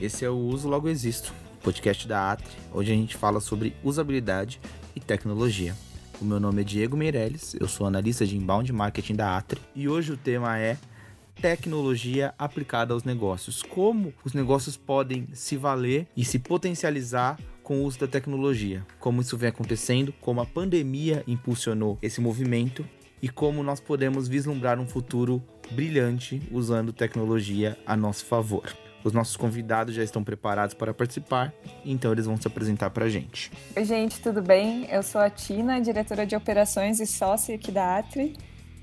Esse é o Uso Logo Existo, podcast da Atri, onde a gente fala sobre usabilidade e tecnologia. O meu nome é Diego Meirelles, eu sou analista de inbound marketing da Atri e hoje o tema é tecnologia aplicada aos negócios. Como os negócios podem se valer e se potencializar com o uso da tecnologia. Como isso vem acontecendo, como a pandemia impulsionou esse movimento e como nós podemos vislumbrar um futuro brilhante usando tecnologia a nosso favor. Os nossos convidados já estão preparados para participar, então eles vão se apresentar para a gente. Oi, gente, tudo bem? Eu sou a Tina, diretora de operações e sócia aqui da Atri.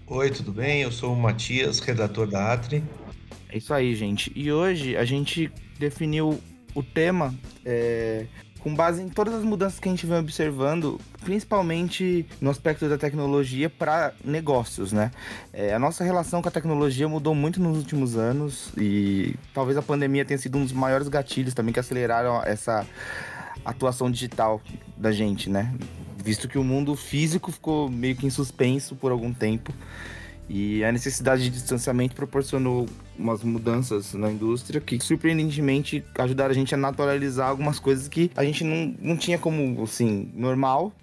Oi, tudo bem? Eu sou o Matias, redator da Atri. É isso aí, gente. E hoje a gente definiu o tema é, com base em todas as mudanças que a gente vem observando, principalmente no aspecto da tecnologia para negócios, né? É, a nossa relação com a tecnologia mudou muito nos últimos anos e talvez a pandemia tenha sido um dos maiores gatilhos também que aceleraram essa atuação digital da gente, né? Visto que o mundo físico ficou meio que em suspenso por algum tempo. E a necessidade de distanciamento proporcionou umas mudanças na indústria que surpreendentemente ajudaram a gente a naturalizar algumas coisas que a gente não, não tinha como, assim, normal,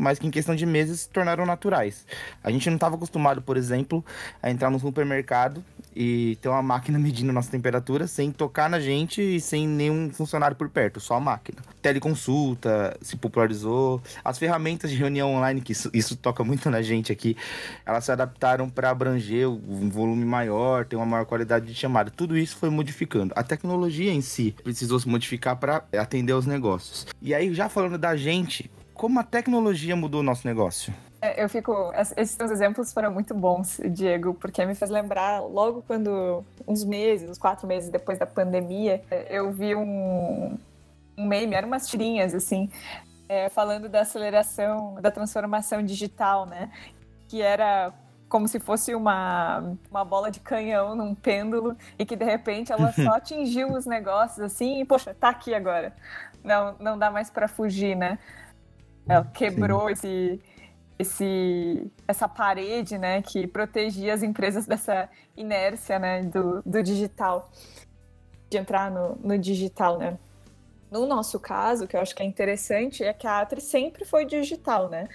mas que em questão de meses se tornaram naturais. A gente não estava acostumado, por exemplo, a entrar no supermercado e ter uma máquina medindo nossa temperatura sem tocar na gente e sem nenhum funcionário por perto, só a máquina. Teleconsulta se popularizou, as ferramentas de reunião online, que isso, isso toca muito na gente aqui, elas se adaptaram para abranger um volume maior, ter uma maior qualidade de chamada. Tudo isso foi modificando. A tecnologia em si precisou se modificar para atender aos negócios. E aí, já falando da gente, como a tecnologia mudou o nosso negócio? É, eu fico. Esses seus exemplos foram muito bons, Diego, porque me faz lembrar logo quando, uns meses, uns quatro meses depois da pandemia, eu vi um, um meme, eram umas tirinhas, assim, é, falando da aceleração, da transformação digital, né? Que era como se fosse uma, uma bola de canhão num pêndulo e que de repente ela só atingiu os negócios assim e, poxa, tá aqui agora. Não, não dá mais para fugir, né? Ela quebrou Sim. esse esse, essa parede, né, que protegia as empresas dessa inércia, né, do, do digital, de entrar no, no digital, né. No nosso caso, que eu acho que é interessante, é que a Atri sempre foi digital, né.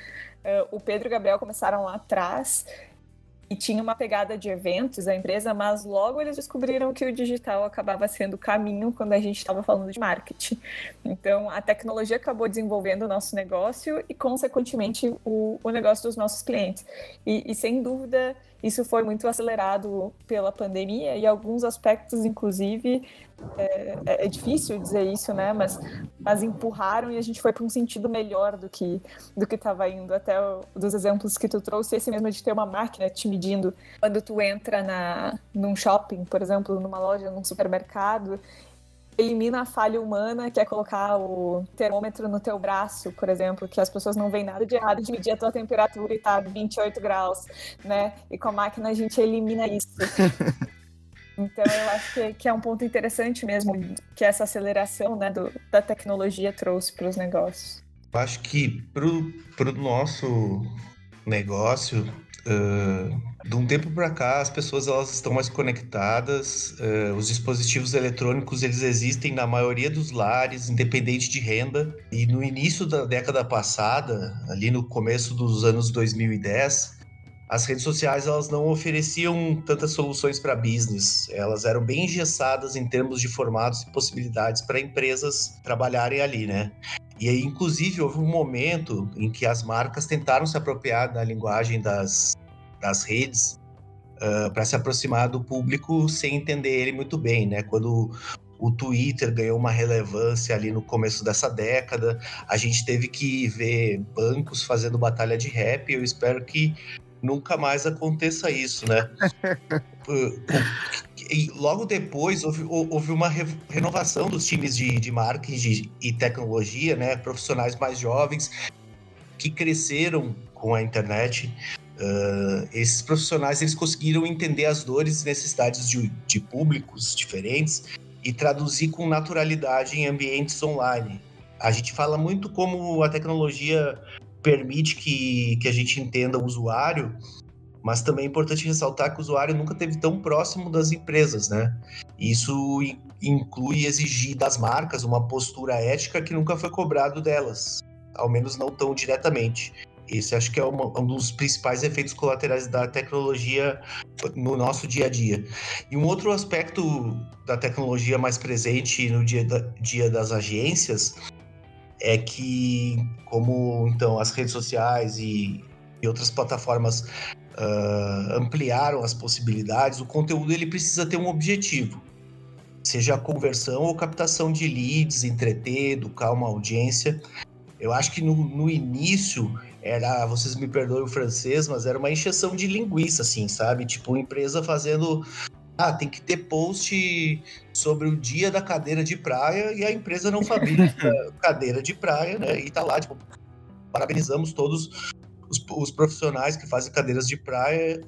Uh, o Pedro e o Gabriel começaram lá atrás e tinha uma pegada de eventos a empresa, mas logo eles descobriram que o digital acabava sendo o caminho quando a gente estava falando de marketing. Então, a tecnologia acabou desenvolvendo o nosso negócio e, consequentemente, o, o negócio dos nossos clientes. E, e, sem dúvida, isso foi muito acelerado pela pandemia e alguns aspectos, inclusive, é, é, é, difícil dizer isso, né? Mas, mas empurraram e a gente foi para um sentido melhor do que do que estava indo. Até o, dos exemplos que tu trouxe, esse mesmo de ter uma máquina te medindo quando tu entra na num shopping, por exemplo, numa loja, num supermercado. Elimina a falha humana, que é colocar o termômetro no teu braço, por exemplo, que as pessoas não veem nada de errado de medir a tua temperatura e tá 28 graus, né? E com a máquina a gente elimina isso. Então, eu acho que, que, é um ponto interessante mesmo que essa aceleração né, do, da tecnologia trouxe para os negócios. Eu acho que para o nosso negócio, uh, de um tempo para cá, as pessoas elas estão mais conectadas, uh, os dispositivos eletrônicos eles existem na maioria dos lares, independente de renda. E no início da década passada, ali no começo dos anos 2010, as redes sociais elas não ofereciam tantas soluções para business, elas eram bem engessadas em termos de formatos e possibilidades para empresas trabalharem ali, né? E aí, inclusive, houve um momento em que as marcas tentaram se apropriar da linguagem das, das redes uh, para se aproximar do público sem entender ele muito bem, né? Quando o Twitter ganhou uma relevância ali no começo dessa década. A gente teve que ver bancos fazendo batalha de rap. Eu espero que nunca mais aconteça isso, né? e logo depois houve, houve uma renovação dos times de, de marketing e tecnologia, né? Profissionais mais jovens que cresceram com a internet. Uh, esses profissionais eles conseguiram entender as dores e necessidades de, de públicos diferentes e traduzir com naturalidade em ambientes online. A gente fala muito como a tecnologia permite que, que a gente entenda o usuário, mas também é importante ressaltar que o usuário nunca esteve tão próximo das empresas, né? Isso inclui exigir das marcas uma postura ética que nunca foi cobrado delas, ao menos não tão diretamente. Esse acho que é uma, um dos principais efeitos colaterais da tecnologia no nosso dia a dia. E um outro aspecto da tecnologia mais presente no dia, da, dia das agências é que, como então as redes sociais e, e outras plataformas uh, ampliaram as possibilidades, o conteúdo ele precisa ter um objetivo, seja a conversão ou captação de leads, entreter, educar uma audiência. Eu acho que no, no início era, vocês me perdoem o francês, mas era uma encheção de linguiça, assim, sabe? Tipo, uma empresa fazendo. Ah, tem que ter post sobre o dia da cadeira de praia e a empresa não fabrica cadeira de praia, né? E tá lá, tipo, parabenizamos todos os, os profissionais que fazem cadeiras de praia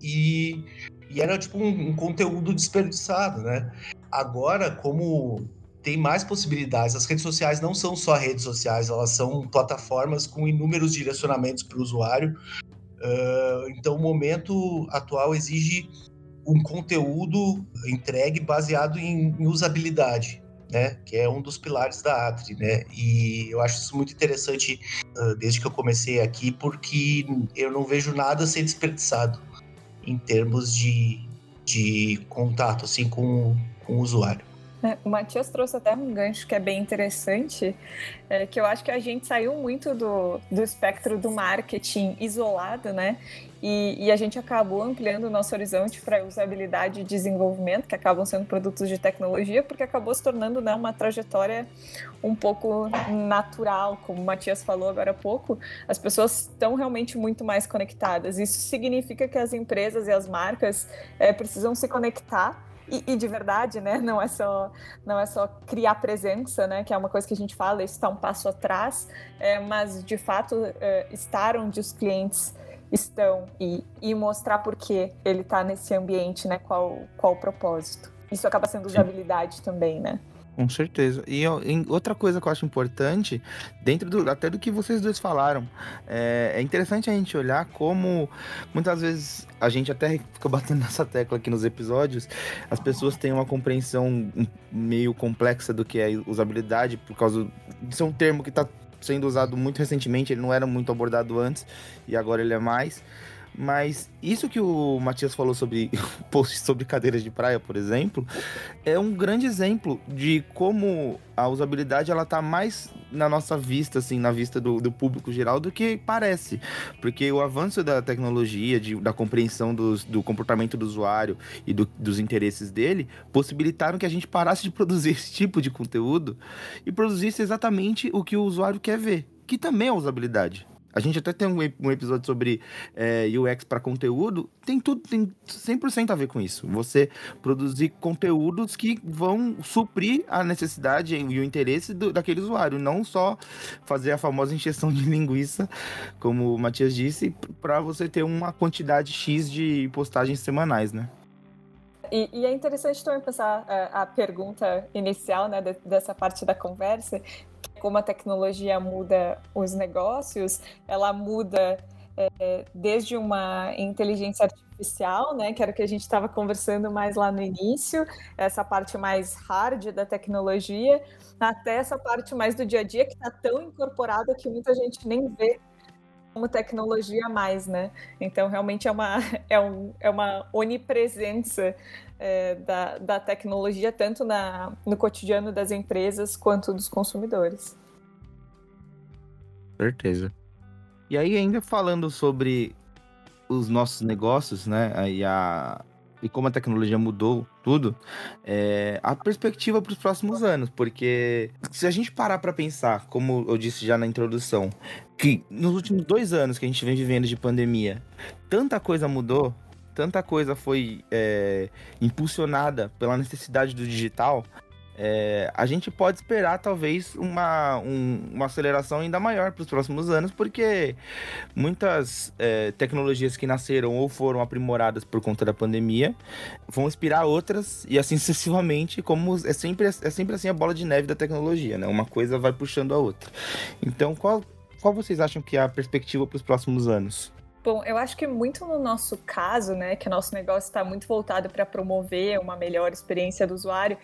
e, e era tipo um, um conteúdo desperdiçado, né? Agora, como tem mais possibilidades. As redes sociais não são só redes sociais, elas são plataformas com inúmeros direcionamentos para o usuário. Uh, então, o momento atual exige um conteúdo entregue baseado em, em, usabilidade, né? Que é um dos pilares da Atri, né? E eu acho isso muito interessante uh, desde que eu comecei aqui, porque eu não vejo nada ser desperdiçado em termos de, de contato, assim, com, com o usuário. O Matias trouxe até um gancho que é bem interessante, é, que eu acho que a gente saiu muito do, do espectro do marketing isolado, né? E, e a gente acabou ampliando o nosso horizonte para usabilidade e desenvolvimento, que acabam sendo produtos de tecnologia, porque acabou se tornando né, uma trajetória um pouco natural, como o Matias falou agora há pouco. As pessoas estão realmente muito mais conectadas. Isso significa que as empresas e as marcas é, precisam se conectar e, e, de verdade, né? Não é só não é só criar presença, né? Que é uma coisa que a gente fala, isso está um passo atrás, é, mas de fato é, estar onde os clientes estão e, e mostrar por que ele está nesse ambiente, né? Qual qual o propósito? Isso acaba sendo usabilidade também, né? Com certeza. E outra coisa que eu acho importante, dentro do, até do que vocês dois falaram, é, é, interessante a gente olhar como muitas vezes a gente até fica batendo nessa tecla aqui nos episódios, as pessoas têm uma compreensão meio complexa do que é usabilidade, por causa. Isso é um termo que está sendo usado muito recentemente, ele não era muito abordado antes e agora ele é mais. Mas isso que o Matias falou sobre post sobre cadeiras de praia, por exemplo, é um grande exemplo de como a usabilidade ela tá mais na nossa vista, assim, na vista do, do público geral do que parece. Porque o avanço da tecnologia, de, da compreensão dos, do comportamento do usuário e do, dos interesses dele, possibilitaram que a gente parasse de produzir esse tipo de conteúdo e produzisse exatamente o que o usuário quer ver, que também é usabilidade. A gente até tem um, um episódio sobre é, UX para conteúdo. Tem tudo, tem 100% a ver com isso. Você produzir conteúdos que vão suprir a necessidade e o interesse do, daquele usuário, não só fazer a famosa injeção de linguiça, como o Matias disse, para você ter uma quantidade X de postagens semanais, né? E, e, é interessante também pensar a, é, a pergunta inicial né, de, dessa parte da conversa, como a tecnologia muda os negócios, ela muda é, desde uma inteligência artificial, né, que era o que a gente estava conversando mais lá no início, essa parte mais hard da tecnologia, até essa parte mais do dia a dia que está tão incorporada que muita gente nem vê como tecnologia mais, né? Então realmente é uma, é um, é uma onipresença é, da, da tecnologia, tanto na, no cotidiano das empresas quanto dos consumidores. Certeza. E aí, ainda falando sobre os nossos negócios, né? E, a, e como a tecnologia mudou tudo, é, a perspectiva para os próximos anos, porque se a gente parar para pensar, como eu disse já na introdução, que nos últimos dois anos que a gente vem vivendo de pandemia, tanta coisa mudou, tanta coisa foi é, impulsionada pela necessidade do digital, é, a gente pode esperar talvez uma, um, uma aceleração ainda maior para os próximos anos, porque muitas é, tecnologias que nasceram ou foram aprimoradas por conta da pandemia vão inspirar outras e assim sucessivamente, como é sempre, é sempre assim a bola de neve da tecnologia, né? Uma coisa vai puxando a outra. Então, qual, qual vocês acham que é a perspectiva para os próximos anos? Bom, eu acho que muito no nosso caso, né, que o nosso negócio está muito voltado para promover uma melhor experiência do usuário,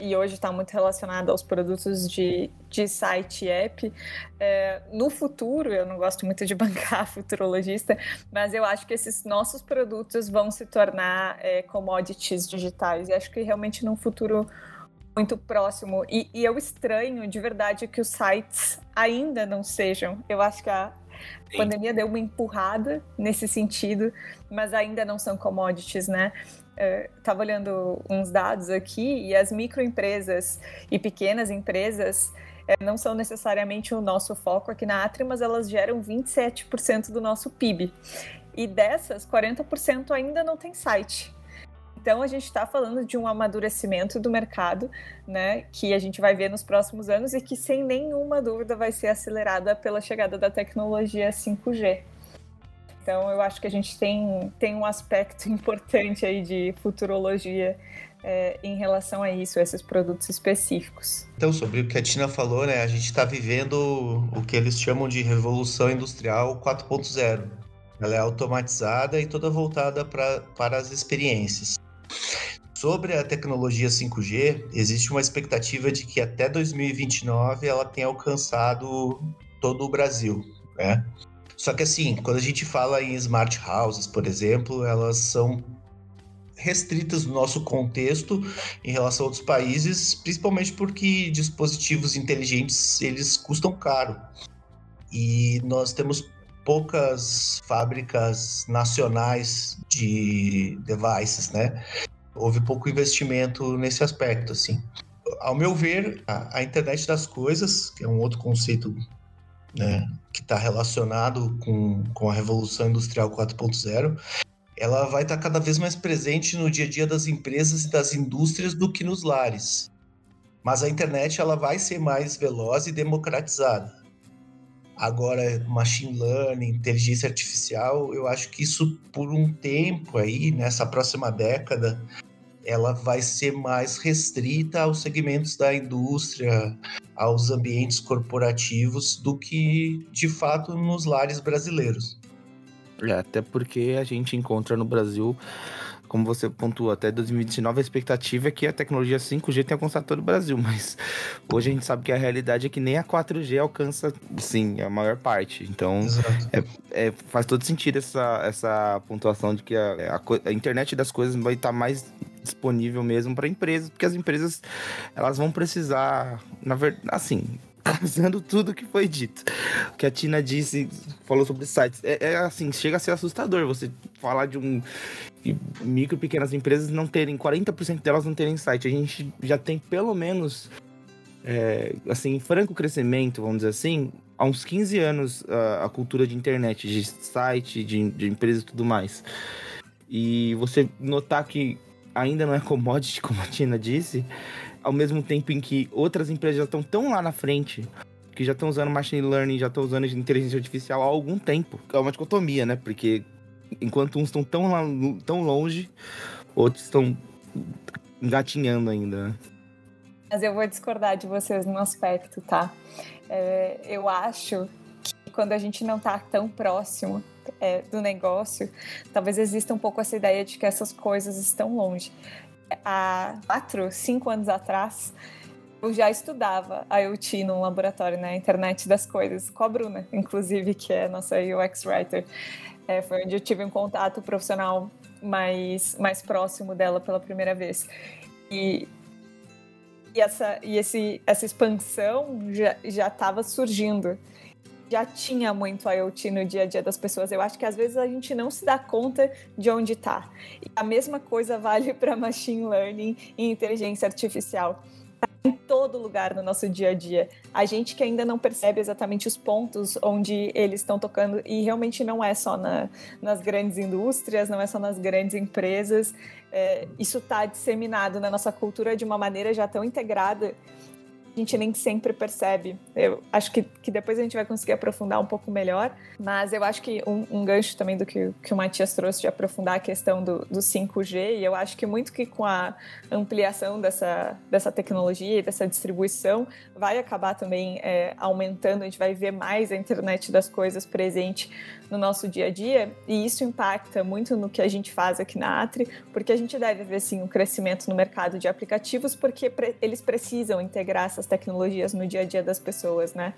e hoje está muito relacionado aos produtos de, de site e app. É, no futuro, eu não gosto muito de bancar futurologista, mas eu acho que esses nossos produtos vão se tornar é, commodities digitais. E acho que realmente num futuro muito próximo. E, e, eu estranho de verdade que os sites ainda não sejam. Eu acho que a Sim. pandemia deu uma empurrada nesse sentido, mas ainda não são commodities, né? Estava olhando uns dados aqui e as microempresas e pequenas empresas é, não são necessariamente o nosso foco aqui na Atri, mas elas geram 27% do nosso PIB. E dessas, 40% ainda não tem site. Então a gente está falando de um amadurecimento do mercado, né, que a gente vai ver nos próximos anos e que sem nenhuma dúvida vai ser acelerada pela chegada da tecnologia 5G. Então eu acho que a gente tem, tem um aspecto importante aí de futurologia é, em relação a isso, a esses produtos específicos. Então, sobre o que a Tina falou, né, a gente está vivendo o que eles chamam de revolução industrial 4.0. Ela é automatizada e toda voltada pra, para as experiências. Sobre a tecnologia 5G, existe uma expectativa de que até 2029 ela tenha alcançado todo o Brasil, né? Só que assim, quando a gente fala em smart houses, por exemplo, elas são restritas no nosso contexto em relação a outros países, principalmente porque dispositivos inteligentes eles custam caro. E nós temos poucas fábricas nacionais de devices, né? Houve pouco investimento nesse aspecto, assim. Ao meu ver, a, a internet das coisas, que é um outro conceito né, que está relacionado com, com a Revolução Industrial 4.0, ela vai estar tá cada vez mais presente no dia a dia das empresas e das indústrias do que nos lares. Mas a internet ela vai ser mais veloz e democratizada. Agora, machine learning, inteligência artificial, eu acho que isso por um tempo aí, nessa próxima década, ela vai ser mais restrita aos segmentos da indústria, aos ambientes corporativos, do que de fato nos lares brasileiros. É, até porque a gente encontra no Brasil como você pontuou, até 2029 a expectativa é que a tecnologia 5G tenha alcançado todo o Brasil, mas hoje a gente sabe que a realidade é que nem a 4G alcança, sim, a maior parte. Então, é, é, faz todo sentido essa, essa pontuação de que a, a, a internet das coisas vai estar mais disponível mesmo para empresas, porque as empresas elas vão precisar, na verdade, assim, usando tudo que foi dito. O que a Tina disse, falou sobre sites. É, é, assim, chega a ser assustador você falar de um micro e pequenas empresas não terem, 40% delas não terem site. A gente já tem pelo menos, é, assim, franco crescimento, vamos dizer assim, há uns 15 anos a, a cultura de internet, de site, de, de empresa e tudo mais. E você notar que ainda não é commodity, como a Tina disse, ao mesmo tempo em que outras empresas já estão tão lá na frente, que já estão usando machine learning, já estão usando inteligência artificial há algum tempo. É uma dicotomia, né? Porque enquanto uns estão tão, tão longe, outros estão engatinhando ainda. Né? Mas eu vou discordar de vocês num aspecto, tá? É, eu acho quando a gente não está tão próximo é, do negócio, talvez exista um pouco essa ideia de que essas coisas estão longe. Há quatro, cinco anos atrás, eu já estudava IoT no laboratório, na né? internet das coisas, com a Bruna, inclusive, que é nossa UX Writer. É, foi onde eu tive um contato profissional mais, mais próximo dela pela primeira vez. E, e, essa, e esse, essa expansão já estava surgindo já tinha muito IoT no dia a dia das pessoas. Eu acho que às vezes a gente não se dá conta de onde está. A mesma coisa vale para machine learning e inteligência artificial. Tá em todo lugar no nosso dia a dia. A gente que ainda não percebe exatamente os pontos onde eles estão tocando, e realmente não é só na, nas grandes indústrias, não é só nas grandes empresas. É, isso está disseminado na nossa cultura de uma maneira já tão integrada a gente nem sempre percebe. Eu acho que, que depois a gente vai conseguir aprofundar um pouco melhor, mas eu acho que um, um gancho também do que, que o Matias trouxe de aprofundar a questão do, do 5G, e eu acho que muito que com a ampliação dessa, dessa tecnologia e dessa distribuição vai acabar também é, aumentando, a gente vai ver mais a internet das coisas presente no nosso dia a dia, e isso impacta muito no que a gente faz aqui na Atri, porque a gente deve ver sim um crescimento no mercado de aplicativos, porque pre eles precisam integrar essas tecnologias no dia a dia das pessoas, né?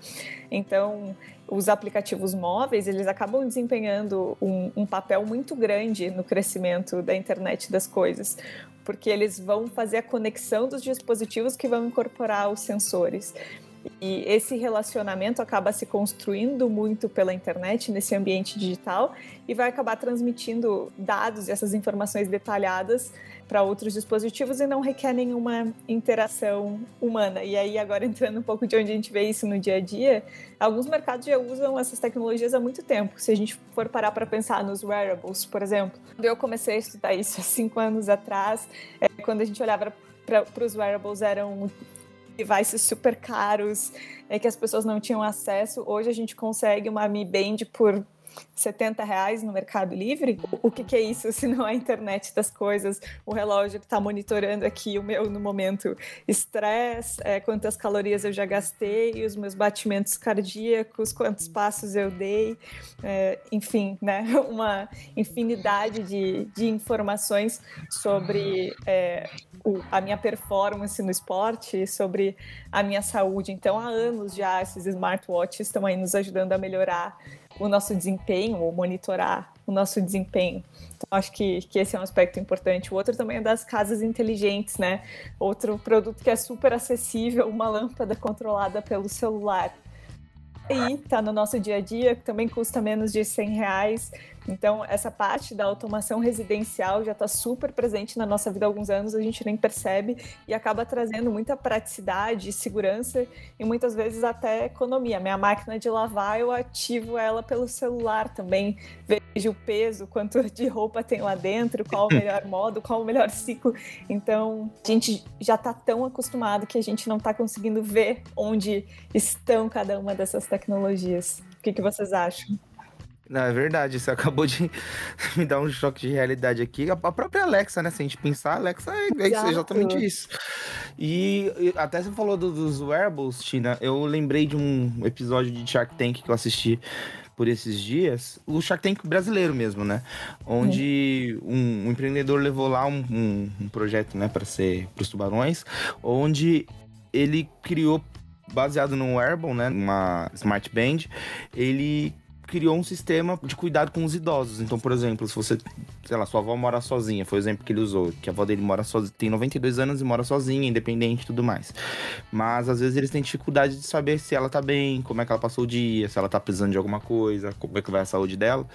Então, os aplicativos móveis, eles acabam desempenhando um, um papel muito grande no crescimento da internet das coisas, porque eles vão fazer a conexão dos dispositivos que vão incorporar os sensores. E esse relacionamento acaba se construindo muito pela internet, nesse ambiente digital, e vai acabar transmitindo dados e essas informações detalhadas para outros dispositivos e não requer nenhuma interação humana. E aí, agora entrando um pouco de onde a gente vê isso no dia a dia, alguns mercados já usam essas tecnologias há muito tempo. Se a gente for parar para pensar nos wearables, por exemplo, quando eu comecei a estudar isso há cinco anos atrás, é, quando a gente olhava para os wearables, eram devices super caros é, que as pessoas não tinham acesso. Hoje a gente consegue uma Mi Band por 70 reais no Mercado Livre? O que, que, é isso se não é a internet das coisas? O relógio está monitorando aqui o meu, no momento, estresse, é, quantas calorias eu já gastei, os meus batimentos cardíacos, quantos passos eu dei, é, enfim, né? uma infinidade de, de informações sobre é, o, a minha performance no esporte, sobre a minha saúde. Então, há anos já esses smartwatches estão aí nos ajudando a melhorar o nosso desempenho, ou monitorar o nosso desempenho. Então, acho que, que esse é um aspecto importante. O outro também é das casas inteligentes, né? Outro produto que é super acessível, uma lâmpada controlada pelo celular. E está no nosso dia a dia, que também custa menos de 100 reais então, essa parte da automação residencial já está super presente na nossa vida há alguns anos, a gente nem percebe e acaba trazendo muita praticidade, segurança e muitas vezes até economia. Minha máquina de lavar, eu ativo ela pelo celular também, vejo o peso, quanto de roupa tem lá dentro, qual o melhor modo, qual o melhor ciclo. Então, a gente já está tão acostumado que a gente não está conseguindo ver onde estão cada uma dessas tecnologias. O que, que vocês acham? Não, é verdade, você acabou de me dar um choque de realidade aqui. A própria Alexa, né? Se a gente pensar, a Alexa é, é exatamente isso. E, até você falou do, dos wearables, Tina, eu lembrei de um episódio de Shark Tank que eu assisti por esses dias, o Shark Tank brasileiro mesmo, né? Onde um, um empreendedor levou lá um, um, um projeto, né, para ser para os tubarões, onde ele criou baseado no wearable, né, uma smart band, ele criou um sistema de cuidado com os idosos. Então, por exemplo, se você, sei lá, sua avó mora sozinha, foi o exemplo que ele usou, que a avó dele mora sozinha, tem 92 anos e mora sozinha, independente e tudo mais. Mas às vezes eles têm dificuldade de saber se ela tá bem, como é que ela passou o dia, se ela tá precisando de alguma coisa, como é que vai a saúde dela.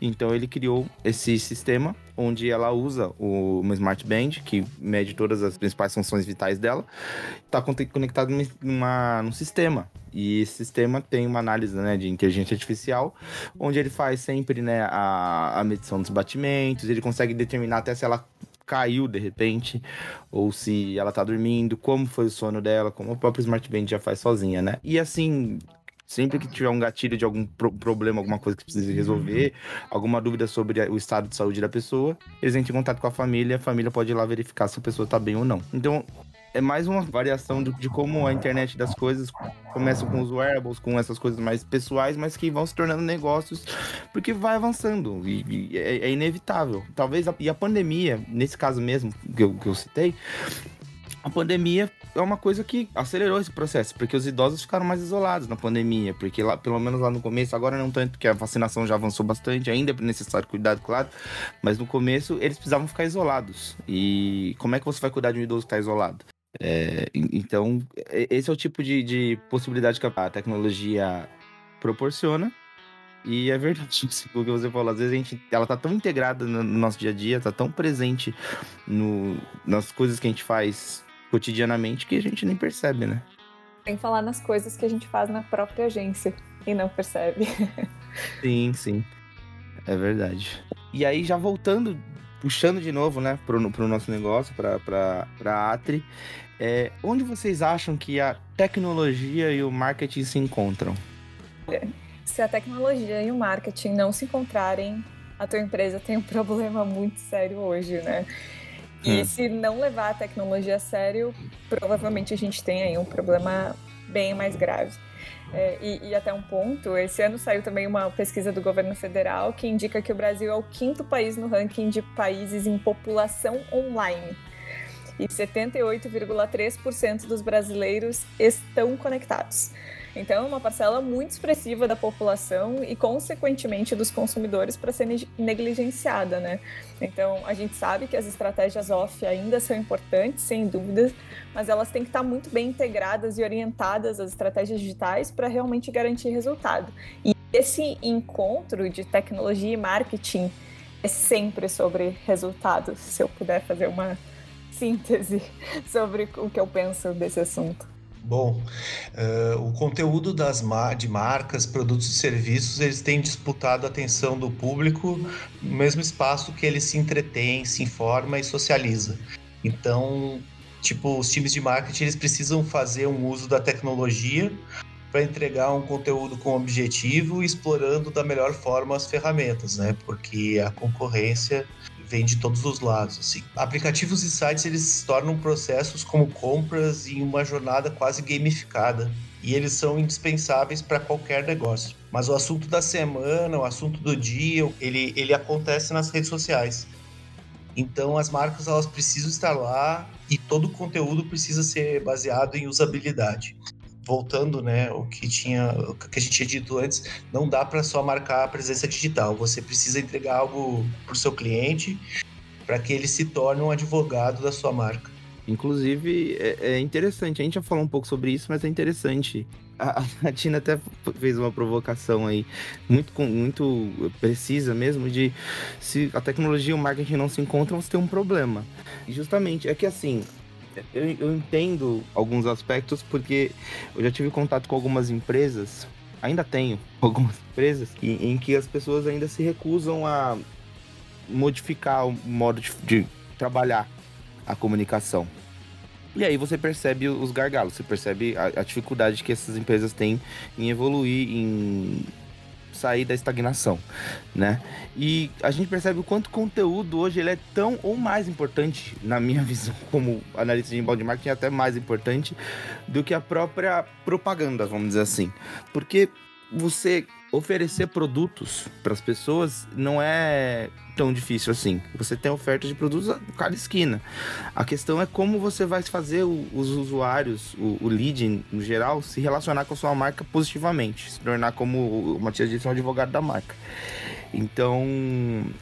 Então ele criou esse sistema onde ela usa o, uma Smart Band, que mede todas as principais funções vitais dela, está conectado numa, num sistema. E esse sistema tem uma análise né, de inteligência artificial, onde ele faz sempre né, a, a medição dos batimentos, ele consegue determinar até se ela caiu de repente, ou se ela tá dormindo, como foi o sono dela, como o próprio Smart Band já faz sozinha, né? E assim, Sempre que tiver um gatilho de algum pro problema, alguma coisa que precise resolver, alguma dúvida sobre o estado de saúde da pessoa, eles entram em contato com a família, a família pode ir lá verificar se a pessoa tá bem ou não. Então, é mais uma variação de, de como a internet das coisas começa com os wearables, com essas coisas mais pessoais, mas que vão se tornando negócios, porque vai avançando e, e é, é, inevitável. Talvez a, e a pandemia, nesse caso mesmo que eu, que eu citei, a pandemia é uma coisa que acelerou esse processo, porque os idosos ficaram mais isolados na pandemia, porque lá, pelo menos lá no começo, agora não tanto, porque a vacinação já avançou bastante, ainda é necessário cuidado, claro, mas no começo eles precisavam ficar isolados. E como é que você vai cuidar de um idoso que está isolado? É, então, esse é o tipo de, de possibilidade que a tecnologia proporciona. E é verdade, o que você falou, às vezes a gente, ela tá tão integrada no nosso dia a dia, tá tão presente no, nas coisas que a gente faz cotidianamente que a gente nem percebe, né? Tem que falar nas coisas que a gente faz na própria agência e não percebe. sim, sim. É verdade. E aí, já voltando, puxando de novo, né, pro, pro nosso negócio, pra, pra, pra Atri, É, onde vocês acham que a tecnologia e o marketing se encontram? Se a tecnologia e o marketing não se encontrarem, a tua empresa tem um problema muito sério hoje, né? E hum. se não levar a tecnologia a sério, provavelmente a gente tem aí um problema bem mais grave. É, e, e, até um ponto, esse ano saiu também uma pesquisa do governo federal que indica que o Brasil é o quinto país no ranking de países em população online. E 78,3% dos brasileiros estão conectados. Então, é uma parcela muito expressiva da população e, consequentemente, dos consumidores para ser negligenciada, né? Então, a gente sabe que as estratégias off ainda são importantes, sem dúvidas, mas elas têm que estar muito bem integradas e orientadas às estratégias digitais para realmente garantir resultado. E esse encontro de tecnologia e marketing é sempre sobre resultados, se eu puder fazer uma síntese sobre o que eu penso desse assunto. Bom, uh, o conteúdo das de marcas, produtos e serviços, eles têm disputado a atenção do público no mesmo espaço que ele se entretém, se informa e socializa. Então, tipo, os times de marketing, eles precisam fazer um uso da tecnologia para entregar um conteúdo com objetivo explorando da melhor forma as ferramentas, né? Porque a concorrência vem de todos os lados. Assim. Aplicativos e sites eles se tornam processos como compras em uma jornada quase gamificada e eles são indispensáveis para qualquer negócio. Mas o assunto da semana, o assunto do dia, ele, ele acontece nas redes sociais. Então as marcas elas precisam estar lá e todo o conteúdo precisa ser baseado em usabilidade voltando, né, o que tinha, o que a gente tinha dito antes, não dá para só marcar a presença digital. Você precisa entregar algo para o seu cliente para que ele se torne um advogado da sua marca. Inclusive, é, é, interessante, a gente já falou um pouco sobre isso, mas é interessante. A, a Tina até fez uma provocação aí, muito, muito precisa mesmo, de se a tecnologia e o marketing não se encontram, você tem um problema. E justamente, é que assim, eu, eu entendo alguns aspectos porque eu já tive contato com algumas empresas, ainda tenho algumas empresas, em, em que as pessoas ainda se recusam a modificar o modo de, de trabalhar a comunicação. E aí você percebe os gargalos, você percebe a, a, dificuldade que essas empresas têm em evoluir, em sair da estagnação, né? E a gente percebe o quanto conteúdo hoje ele é tão ou mais importante, na minha visão, como analista de inbound marketing, é até mais importante do que a própria propaganda, vamos dizer assim. Porque você oferecer produtos para as pessoas não é tão difícil assim. Você tem oferta de produtos a cada esquina. A questão é como você vai fazer o, os usuários, o, o lead no geral, se relacionar com a sua marca positivamente, se tornar como o Matias disse, um advogado da marca. Então,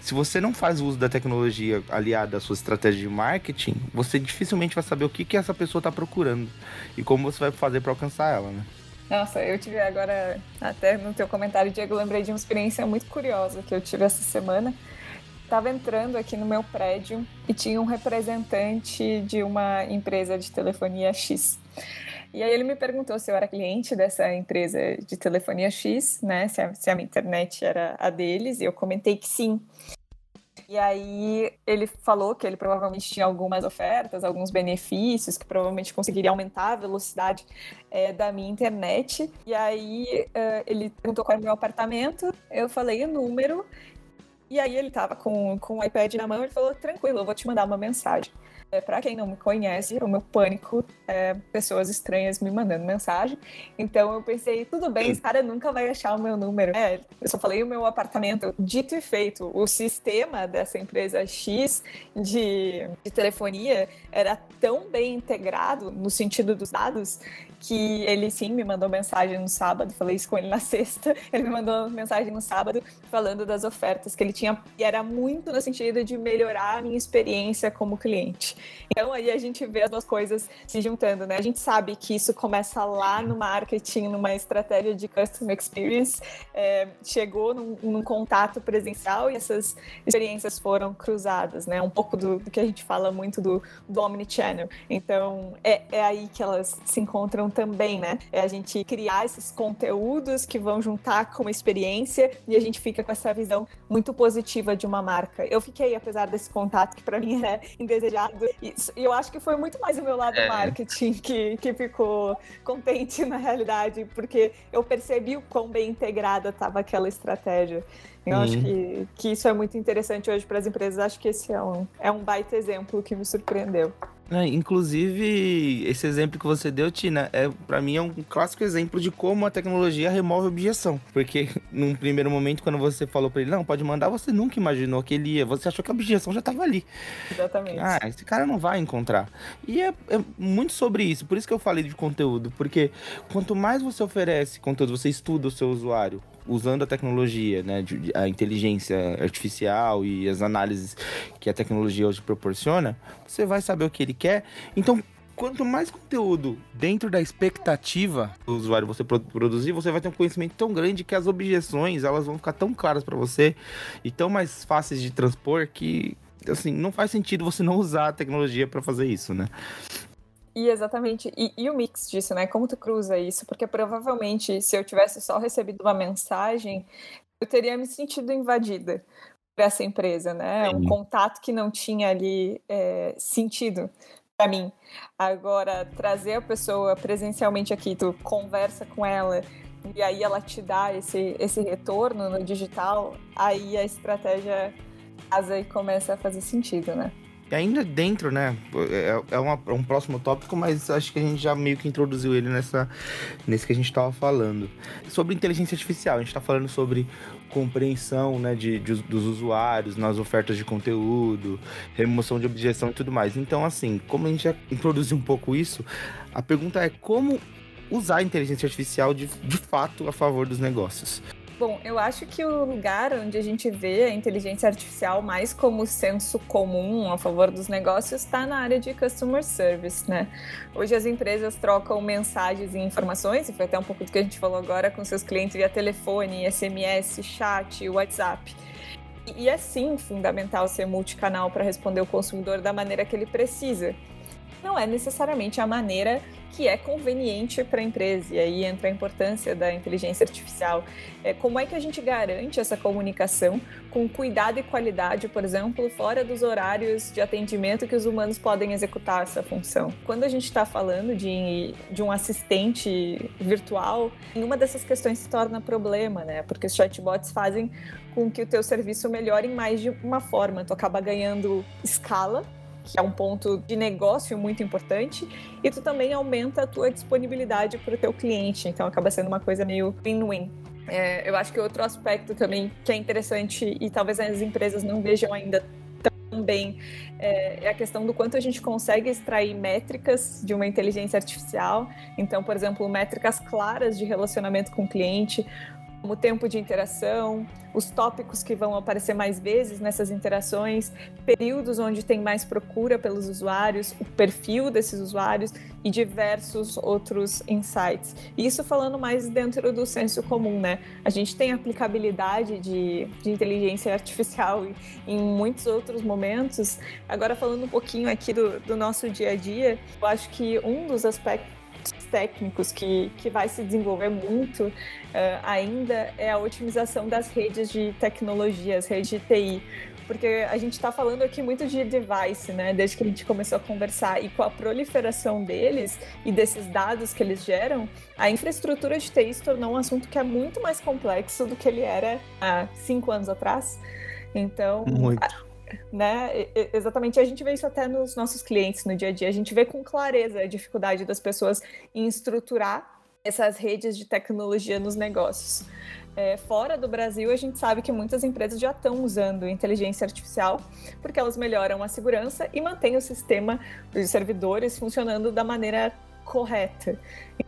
se você não faz uso da tecnologia aliada à sua estratégia de marketing, você dificilmente vai saber o que, que essa pessoa está procurando e como você vai fazer para alcançar ela, né? Nossa, eu tive agora, até no teu comentário, Diego, lembrei de uma experiência muito curiosa que eu tive essa semana. Estava entrando aqui no meu prédio e tinha um representante de uma empresa de telefonia X. E aí ele me perguntou se eu era cliente dessa empresa de telefonia X, né? Se a, se a minha internet era a deles, e eu comentei que sim. E aí ele falou que ele provavelmente tinha algumas ofertas, alguns benefícios, que provavelmente conseguiria aumentar a velocidade é, da minha internet. E aí uh, ele perguntou qual era o meu apartamento, eu falei o número, e aí ele tava com, com o iPad na mão e falou: tranquilo, eu vou te mandar uma mensagem. É, para quem não me conhece, o meu pânico é pessoas estranhas me mandando mensagem. Então eu pensei, tudo bem, esse cara nunca vai achar o meu número. É, eu só falei o meu apartamento. Dito e feito, o sistema dessa empresa X de, de telefonia era tão bem integrado no sentido dos dados que ele sim me mandou mensagem no sábado, falei isso com ele na sexta, ele me mandou mensagem no sábado falando das ofertas que ele tinha, e era muito no sentido de melhorar a minha experiência como cliente. Então aí a gente vê as duas coisas se juntando, né? A gente sabe que isso começa lá no marketing, numa estratégia de customer experience, é, chegou num, num, contato presencial e essas experiências foram cruzadas, né? Um pouco do, do que a gente fala muito do, do omnichannel. Então é, é aí que elas se encontram também, né? É a gente criar esses conteúdos que vão juntar com a experiência e a gente fica com essa visão muito positiva de uma marca. Eu fiquei, apesar desse contato que para mim é indesejado, E eu acho que foi muito mais o meu lado é. marketing que, que ficou contente na realidade, porque eu percebi o quão bem integrada estava aquela estratégia. Eu uhum. acho que, que isso é muito interessante hoje para as empresas. Acho que esse é um, é um baita exemplo que me surpreendeu. É, inclusive, esse exemplo que você deu, Tina, é para mim é um clássico exemplo de como a tecnologia remove objeção. Porque num primeiro momento, quando você falou para ele, não, pode mandar, você nunca imaginou que ele ia. Você achou que a objeção já estava ali. Exatamente. Ah, esse cara não vai encontrar. E é, é muito sobre isso. Por isso que eu falei de conteúdo. Porque quanto mais você oferece conteúdo, você estuda o seu usuário, usando a tecnologia, né, a inteligência artificial e as análises que a tecnologia hoje proporciona, você vai saber o que ele quer. Então, quanto mais conteúdo dentro da expectativa do usuário você produzir, você vai ter um conhecimento tão grande que as objeções elas vão ficar tão claras para você e tão mais fáceis de transpor que assim não faz sentido você não usar a tecnologia para fazer isso, né? E exatamente, e, e, o mix disso, né? Como tu cruza isso? Porque provavelmente, se eu tivesse só recebido uma mensagem, eu teria me sentido invadida por essa empresa, né? Sim. Um contato que não tinha ali é, sentido para mim. Agora, trazer a pessoa presencialmente aqui, tu conversa com ela e aí ela te dá esse, esse retorno no digital, aí a estratégia casa e começa a fazer sentido, né? Ainda dentro, né? É, é, uma, é, um próximo tópico, mas acho que a gente já meio que introduziu ele nessa, nesse que a gente estava falando. Sobre inteligência artificial, a gente está falando sobre compreensão né, de, de, dos usuários nas ofertas de conteúdo, remoção de objeção e tudo mais. Então, assim, como a gente já introduziu um pouco isso, a pergunta é como usar a inteligência artificial de, de fato a favor dos negócios. Bom, eu acho que o lugar onde a gente vê a inteligência artificial mais como senso comum a favor dos negócios está na área de customer service, né? Hoje as empresas trocam mensagens e informações, e foi até um pouco do que a gente falou agora com seus clientes via telefone, SMS, chat, WhatsApp. E é sim fundamental ser multicanal para responder o consumidor da maneira que ele precisa não é necessariamente a maneira que é conveniente para a empresa. E aí entra a importância da inteligência artificial. É, como é que a gente garante essa comunicação com cuidado e qualidade, por exemplo, fora dos horários de atendimento que os humanos podem executar essa função? Quando a gente está falando de, de um assistente virtual, nenhuma dessas questões se torna problema, né? Porque os chatbots fazem com que o teu serviço melhore em mais de uma forma. Tu acaba ganhando escala que é um ponto de negócio muito importante, e tu também aumenta a tua disponibilidade para o teu cliente, então acaba sendo uma coisa meio win-win. É, eu acho que outro aspecto também que é interessante e talvez as empresas não vejam ainda tão bem é, é a questão do quanto a gente consegue extrair métricas de uma inteligência artificial. Então, por exemplo, métricas claras de relacionamento com o cliente, o tempo de interação, os tópicos que vão aparecer mais vezes nessas interações, períodos onde tem mais procura pelos usuários, o perfil desses usuários e diversos outros insights. Isso falando mais dentro do senso comum, né? A gente tem aplicabilidade de, de inteligência artificial em muitos outros momentos. Agora, falando um pouquinho aqui do, do nosso dia a dia, eu acho que um dos aspectos técnicos que, que vai se desenvolver muito uh, ainda é a otimização das redes de tecnologia, as redes de TI. Porque a gente está falando aqui muito de device, né? Desde que a gente começou a conversar e com a proliferação deles e desses dados que eles geram, a infraestrutura de TI se tornou um assunto que é muito mais complexo do que ele era há cinco anos atrás. Então, muito. Né? Exatamente, a gente vê isso até nos nossos clientes no dia a dia. A gente vê com clareza a dificuldade das pessoas em estruturar essas redes de tecnologia nos negócios. É, fora do Brasil, a gente sabe que muitas empresas já estão usando inteligência artificial porque elas melhoram a segurança e mantêm o sistema dos servidores funcionando da maneira correta.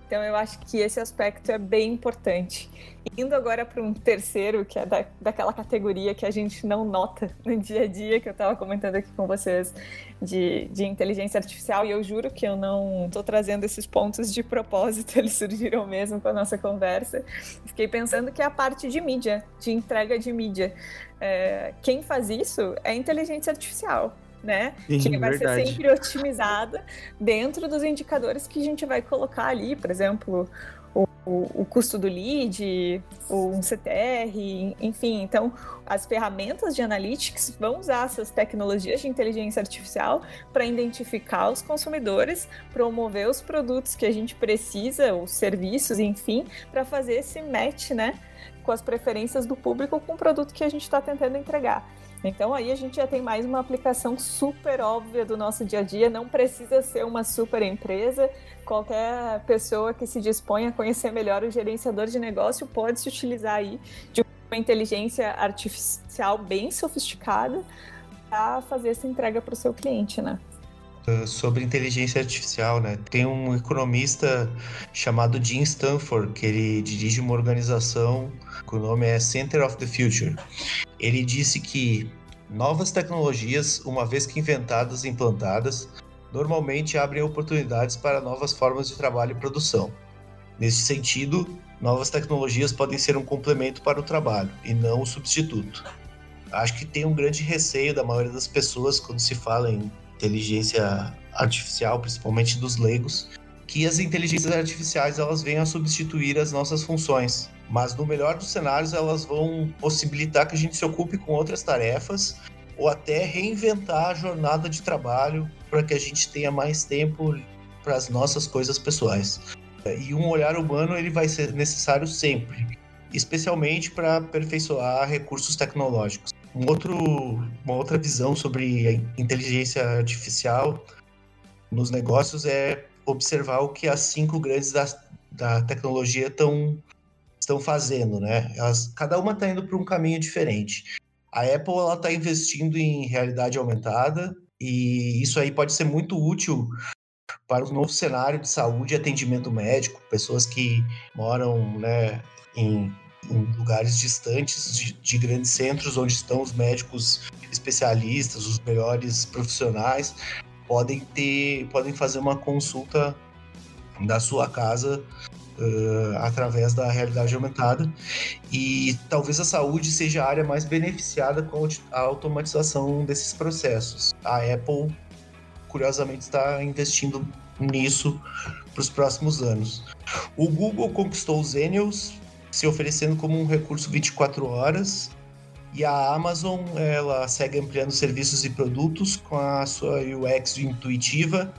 Então eu acho que esse aspecto é bem importante. Indo agora para um terceiro, que é da, daquela categoria que a gente não nota no dia a dia, que eu estava comentando aqui com vocês, de, de inteligência artificial, e eu juro que eu não estou trazendo esses pontos de propósito, eles surgiram mesmo com a nossa conversa. Fiquei pensando que é a parte de mídia, de entrega de mídia. É, quem faz isso é inteligência artificial né? Sim, que vai verdade. ser sempre otimizada dentro dos indicadores que a gente vai colocar ali, por exemplo, o, o, custo do lead, um CTR, enfim. Então, as ferramentas de analytics vão usar essas tecnologias de inteligência artificial para identificar os consumidores, promover os produtos que a gente precisa, os serviços, enfim, para fazer esse match, né, com as preferências do público com o produto que a gente está tentando entregar. Então aí a gente já tem mais uma aplicação super óbvia do nosso dia a dia, não precisa ser uma super empresa. Qualquer pessoa que se dispõe a conhecer melhor o gerenciador de negócio pode se utilizar aí de uma inteligência artificial bem sofisticada para fazer essa entrega para o seu cliente, né? Uh, sobre inteligência artificial, né? Tem um economista chamado Jim Stanford, que ele dirige uma organização que o nome é Center of the Future. Ele disse que novas tecnologias, uma vez que inventadas e implantadas, normalmente abrem oportunidades para novas formas de trabalho e produção. Nesse sentido, novas tecnologias podem ser um complemento para o trabalho e não o substituto. Acho que tem um grande receio da maioria das pessoas quando se fala em inteligência artificial, principalmente dos leigos, que as inteligências artificiais elas venham a substituir as nossas funções. Mas no melhor dos cenários, elas vão possibilitar que a gente se ocupe com outras tarefas ou até reinventar a jornada de trabalho para que a gente tenha mais tempo para as nossas coisas pessoais. E um olhar humano ele vai ser necessário sempre, especialmente para aperfeiçoar recursos tecnológicos. Um outro, uma outra visão sobre a inteligência artificial nos negócios é observar o que as cinco grandes da, da tecnologia estão estão fazendo, né? Elas, cada uma está indo para um caminho diferente. A Apple ela está investindo em realidade aumentada e isso aí pode ser muito útil para o novo cenário de saúde e atendimento médico, pessoas que moram, né, em lugares distantes de, de, grandes centros onde estão os médicos especialistas, os melhores profissionais, podem ter, podem fazer uma consulta da sua casa uh, através da realidade aumentada e talvez a saúde seja a área mais beneficiada com a automatização desses processos. A Apple, curiosamente, está investindo nisso para os próximos anos. O Google conquistou os Zenials se oferecendo como um recurso 24 horas. E a Amazon, ela segue ampliando serviços e produtos com a sua UX intuitiva,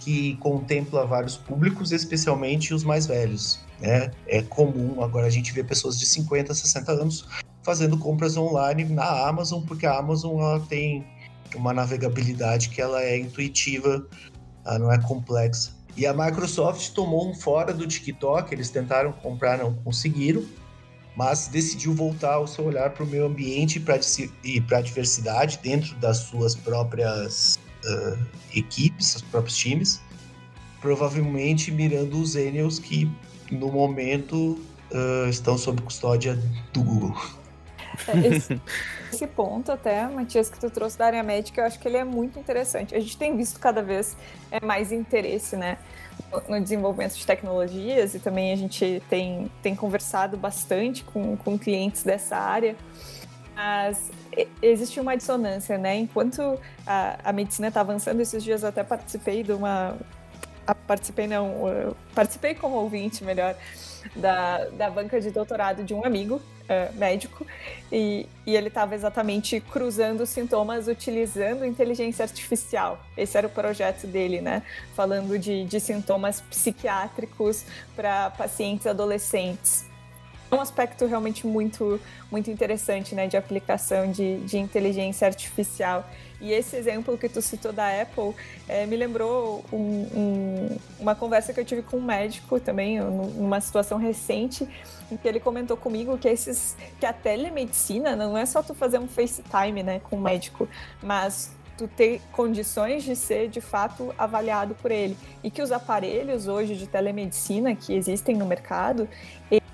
que contempla vários públicos, especialmente os mais velhos. Né? É comum agora a gente ver pessoas de 50, 60 anos fazendo compras online na Amazon, porque a Amazon ela tem uma navegabilidade que ela é intuitiva, ela não é complexa. E a Microsoft tomou um fora do TikTok, eles tentaram comprar, não conseguiram, mas decidiu voltar o seu olhar para o meio ambiente e para a diversidade dentro das suas próprias uh, equipes, seus próprios times, provavelmente mirando os Enials que no momento uh, estão sob custódia do Google. É, esse, esse, ponto até, Matias, que tu trouxe da área médica, eu acho que ele é muito interessante. A gente tem visto cada vez é, mais interesse, né? no desenvolvimento de tecnologias e também a gente tem, tem conversado bastante com, com clientes dessa área. Mas existe uma dissonância, né? Enquanto a, a medicina está avançando, esses dias até participei de uma. Participei, não, participei como ouvinte, melhor, da, da banca de doutorado de um amigo uh, médico e, e ele estava exatamente cruzando sintomas utilizando inteligência artificial. Esse era o projeto dele, né? Falando de, de sintomas psiquiátricos para pacientes adolescentes um aspecto realmente muito, muito interessante, né, de aplicação de, de inteligência artificial. E esse exemplo que tu citou da Apple é, me lembrou um, um, uma conversa que eu tive com um médico também, numa situação recente, em que ele comentou comigo que esses que a telemedicina não é só tu fazer um FaceTime, né, com o médico, mas tu ter condições de ser de fato avaliado por ele. E que os aparelhos hoje de telemedicina que existem no mercado,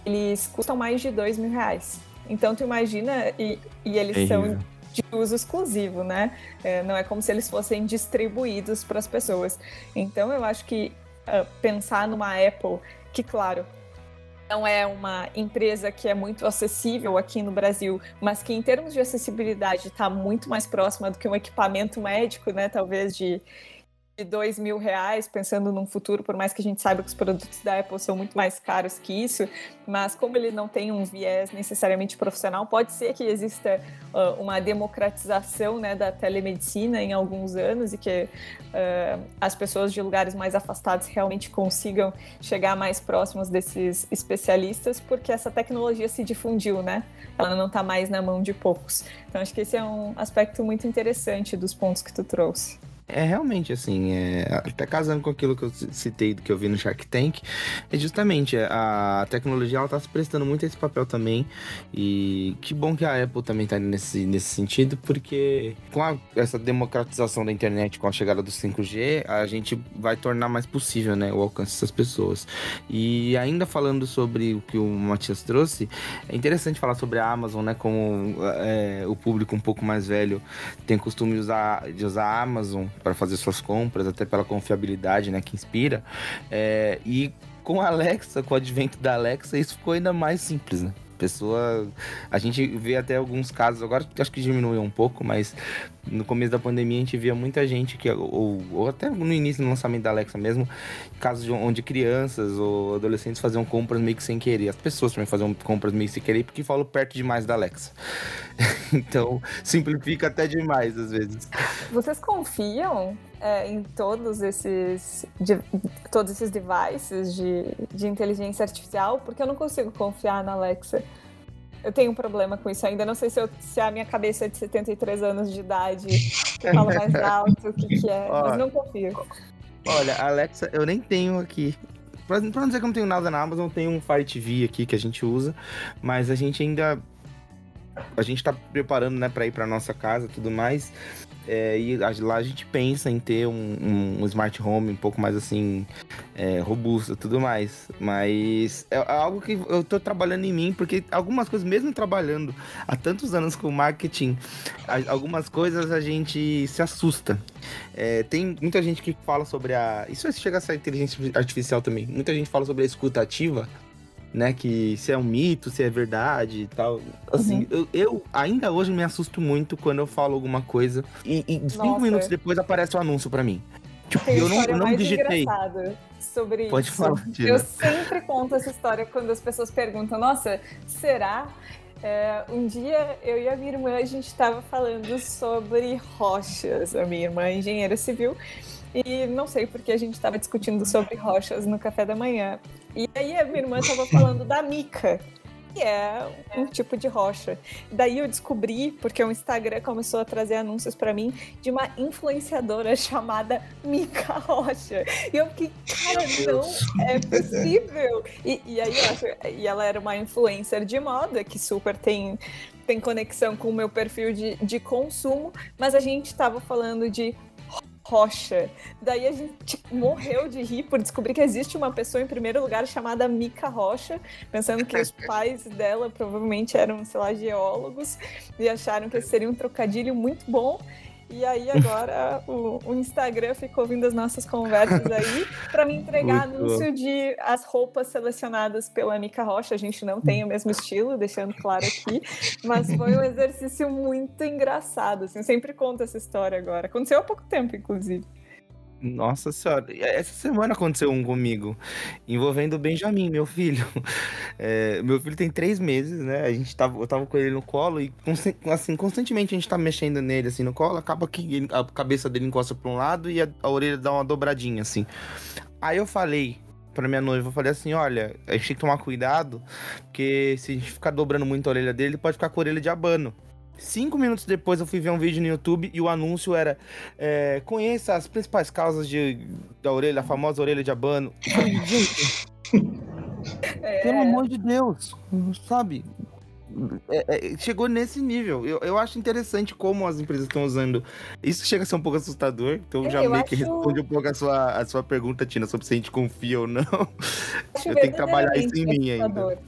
eles custam mais de dois mil reais. Então tu imagina, e, e eles são de uso exclusivo, né? É, não é como se eles fossem distribuídos para as pessoas. Então eu acho que uh, pensar numa Apple, que claro, não é uma empresa que é muito acessível aqui no Brasil, mas que em termos de acessibilidade está muito mais próxima do que um equipamento médico, né? Talvez de de dois mil reais, pensando num futuro, por mais que a gente saiba que os produtos da Apple são muito mais caros que isso, mas como ele não tem um viés necessariamente profissional, pode ser que exista uh, uma democratização né, da telemedicina em alguns anos e que uh, as pessoas de lugares mais afastados realmente consigam chegar mais próximos desses especialistas, porque essa tecnologia se difundiu, né? Ela não está mais na mão de poucos. Então acho que esse é um aspecto muito interessante dos pontos que tu trouxe. É realmente assim, é, até casando com aquilo que eu citei do que eu vi no Shark Tank, é justamente a tecnologia ela tá se prestando muito a esse papel também. E que bom que a Apple também tá nesse, nesse sentido, porque com a, essa democratização da internet, com a chegada do 5G, a gente vai tornar mais possível né, o alcance dessas pessoas. E ainda falando sobre o que o Matias trouxe, é interessante falar sobre a Amazon, né? Como é, o público um pouco mais velho tem costume usar, de usar a Amazon para fazer suas compras, até pela confiabilidade né, que inspira. É, e com a Alexa, com o advento da Alexa, isso ficou ainda mais simples, né? pessoa. A gente vê até alguns casos, agora acho que diminuiu um pouco, mas no começo da pandemia a gente via muita gente que, ou, ou até no início do lançamento da Alexa mesmo, casos de, onde crianças ou adolescentes faziam compras meio que sem querer. As pessoas também faziam compras meio que sem querer porque falam perto demais da Alexa. então simplifica até demais às vezes. Vocês confiam é, em todos esses, de, todos esses devices de, de inteligência artificial, porque eu não consigo confiar na Alexa. Eu tenho um problema com isso ainda. Não sei se, eu, se a minha cabeça de 73 anos de idade fala mais alto, o que, que é, Ó, mas não confio. Olha, Alexa, eu nem tenho aqui. Pra, pra não dizer que eu não tenho nada na Amazon, eu tenho um Fire TV aqui que a gente usa, mas a gente ainda. A gente tá preparando, né, pra ir pra nossa casa e tudo mais. É, e lá a gente pensa em ter um, um smart home um pouco mais assim, é, robusto tudo mais. Mas é, é algo que eu tô trabalhando em mim, porque algumas coisas, mesmo trabalhando há tantos anos com marketing, algumas coisas a gente se assusta. É, tem muita gente que fala sobre a. Isso chega a ser inteligência artificial também. Muita gente fala sobre a escuta ativa né? Que se é um mito, se é verdade e tal. Assim, uhum. eu, eu, ainda hoje me assusto muito quando eu falo alguma coisa e, e cinco minutos depois aparece o um anúncio para mim. Tipo, Tem eu não, eu não digitei. Sobre Pode isso. falar, Eu sempre conto essa história quando as pessoas perguntam: Nossa, será? É, um dia eu e a minha irmã a gente estava falando sobre rochas. A minha irmã é engenheira civil e não sei porque a gente estava discutindo sobre rochas no café da manhã. E aí a minha irmã estava falando da mica, que é um tipo de rocha. Daí eu descobri, porque o Instagram começou a trazer anúncios para mim de uma influenciadora chamada Mica Rocha. E eu fiquei, cara, não é possível. E, e aí eu acho, e ela era uma influencer de moda que super tem tem conexão com o meu perfil de, de consumo, mas a gente estava falando de Rocha. Daí a gente morreu de rir por descobrir que existe uma pessoa em primeiro lugar chamada Mica Rocha, pensando que os pais dela provavelmente eram, sei lá, geólogos e acharam que esse seria um trocadilho muito bom. E aí agora o, o, Instagram ficou ouvindo as nossas conversas aí para me entregar Muito anúncio bom. de as roupas selecionadas pela Mica Rocha. A gente não tem o mesmo estilo, deixando claro aqui, mas foi um exercício muito engraçado. Assim, eu sempre conto essa história agora. Aconteceu há pouco tempo, inclusive. Nossa senhora, essa semana aconteceu um comigo, envolvendo o Benjamin, meu filho. É, meu filho tem três meses, né? A gente tava, eu tava com ele no colo e, assim, constantemente a gente tá mexendo nele, assim, no colo, acaba que ele, a cabeça dele encosta pra um lado e a, a orelha dá uma dobradinha, assim. Aí eu falei pra minha noiva, eu falei assim, olha, a gente tem que tomar cuidado, porque se a gente ficar dobrando muito a orelha dele, ele pode ficar com a orelha de abano. Cinco minutos depois eu fui ver um vídeo no YouTube e o anúncio era é, conheça as principais causas de, da orelha, da famosa orelha de abano. É... pelo amor de Deus, sabe? É, é, chegou nesse nível. Eu, eu acho interessante como as empresas estão usando. Isso chega a ser um pouco assustador. Então é, já meio acho... que responde um pouco a sua, a sua pergunta, Tina, sobre se a gente confia ou não. Acho eu tenho que trabalhar isso em mim ainda.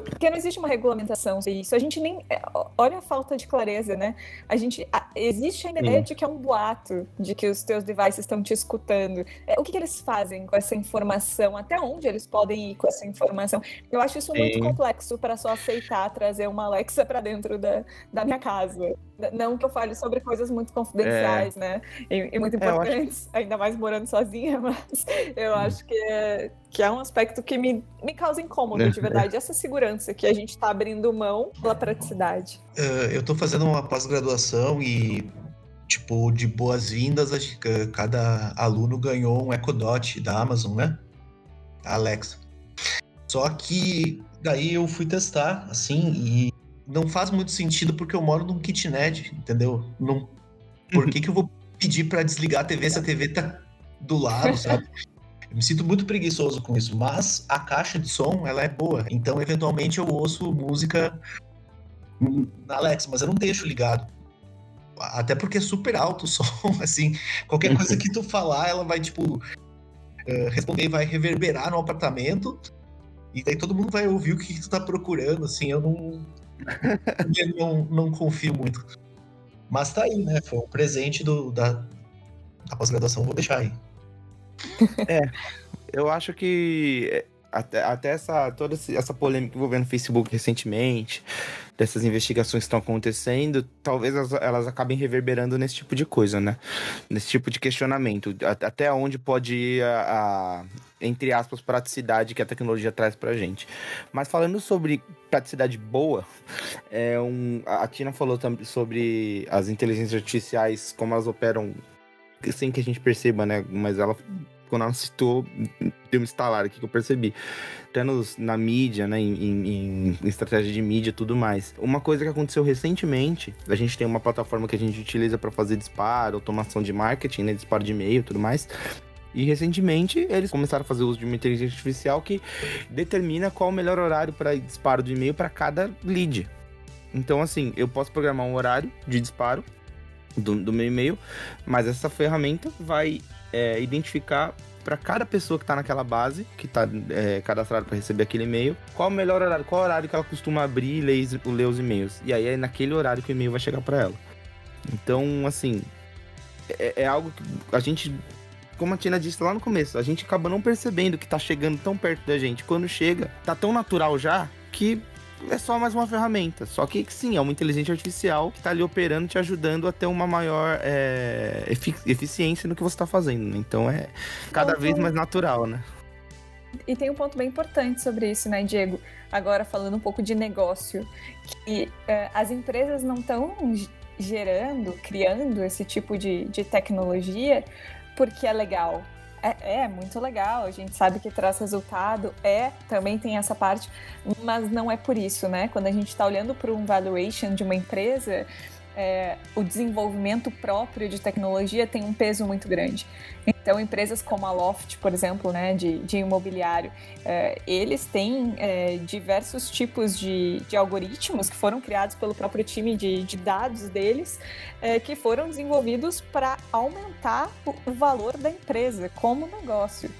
Porque não existe uma regulamentação sobre isso. A gente nem. É, olha a falta de clareza, né? A gente. Existe a ideia Sim. de que é um boato, de que os teus devices estão te escutando. É, o que, que, eles fazem com essa informação? Até onde eles podem ir com essa informação? Eu acho isso Sim. muito complexo para só aceitar trazer uma Alexa para dentro da, da minha casa. Não que eu fale sobre coisas muito confidenciais, é. né? E, e muito importantes, é, acho... ainda mais morando sozinha, mas eu hum. acho que é, que é um aspecto que me, me causa incômodo, de verdade. Essa segurança que a gente está abrindo mão pela praticidade. Uh, eu estou fazendo uma pós-graduação e, tipo, de boas-vindas, cada aluno ganhou um Echo Dot da Amazon, né? Alexa. Só que daí eu fui testar, assim, e não faz muito sentido porque eu moro num kitnet, entendeu? Não... Por que, que eu vou pedir para desligar a TV se a TV tá do lado, sabe? Eu me sinto muito preguiçoso com isso, mas a caixa de som, ela é boa. Então, eventualmente, eu ouço música na Alexa, mas eu não deixo ligado. Até porque é super alto o som, assim. Qualquer coisa que tu falar, ela vai, tipo, eh, responder e vai reverberar no apartamento. E daí todo mundo vai ouvir o que tu tá procurando, assim. Eu não, não, não confio muito. Mas tá aí, né? Foi um presente do, da, da pós-graduação, vou deixar aí. É, eu acho que é, até, até essa toda essa polêmica envolvendo o Facebook recentemente, dessas investigações que estão acontecendo, talvez elas, elas, acabem reverberando nesse tipo de coisa, né? Nesse tipo de questionamento. Até onde pode ir a, a entre aspas, praticidade que a tecnologia traz pra gente. Mas falando sobre praticidade boa, é um, a Tina falou também sobre as inteligências artificiais, como elas operam sem que a gente perceba, né? Mas ela, quando ela citou, deu um estalar aqui que eu percebi. Até nos, na mídia, né? Em, em, em estratégia de mídia tudo mais. Uma coisa que aconteceu recentemente, a gente tem uma plataforma que a gente utiliza para fazer disparo, automação de marketing, né? Disparo de e-mail tudo mais. E recentemente eles começaram a fazer uso de uma inteligência artificial que determina qual o melhor horário para disparo de e-mail para cada lead. Então, assim, eu posso programar um horário de disparo do, do meu e-mail, mas essa ferramenta vai é, identificar para cada pessoa que está naquela base, que está é, cadastrada para receber aquele e-mail, qual o melhor horário, qual horário que ela costuma abrir e ler, ler os e-mails. E aí é naquele horário que o e-mail vai chegar para ela. Então, assim, é, é, algo que a gente, como a Tina disse lá no começo, a gente acaba não percebendo que está chegando tão perto da gente. Quando chega, tá tão natural já que é só mais uma ferramenta. Só que sim, é uma inteligência artificial que está ali operando, te ajudando a ter uma maior é, efic eficiência no que você está fazendo. Né? Então é cada vez mais natural, né? E tem um ponto bem importante sobre isso, né, Diego? Agora falando um pouco de negócio, que é, as empresas não estão gerando, criando esse tipo de, de tecnologia porque é legal, é, é, muito legal, a gente sabe que traz resultado, é, também tem essa parte, mas não é por isso, né? Quando a gente está olhando para um valuation de uma empresa, é, o desenvolvimento próprio de tecnologia tem um peso muito grande. Então, empresas como a Loft, por exemplo, né, de, de imobiliário, é, eles têm é, diversos tipos de, de, algoritmos que foram criados pelo próprio time de, de dados deles, é, que foram desenvolvidos para aumentar o, o, valor da empresa como negócio.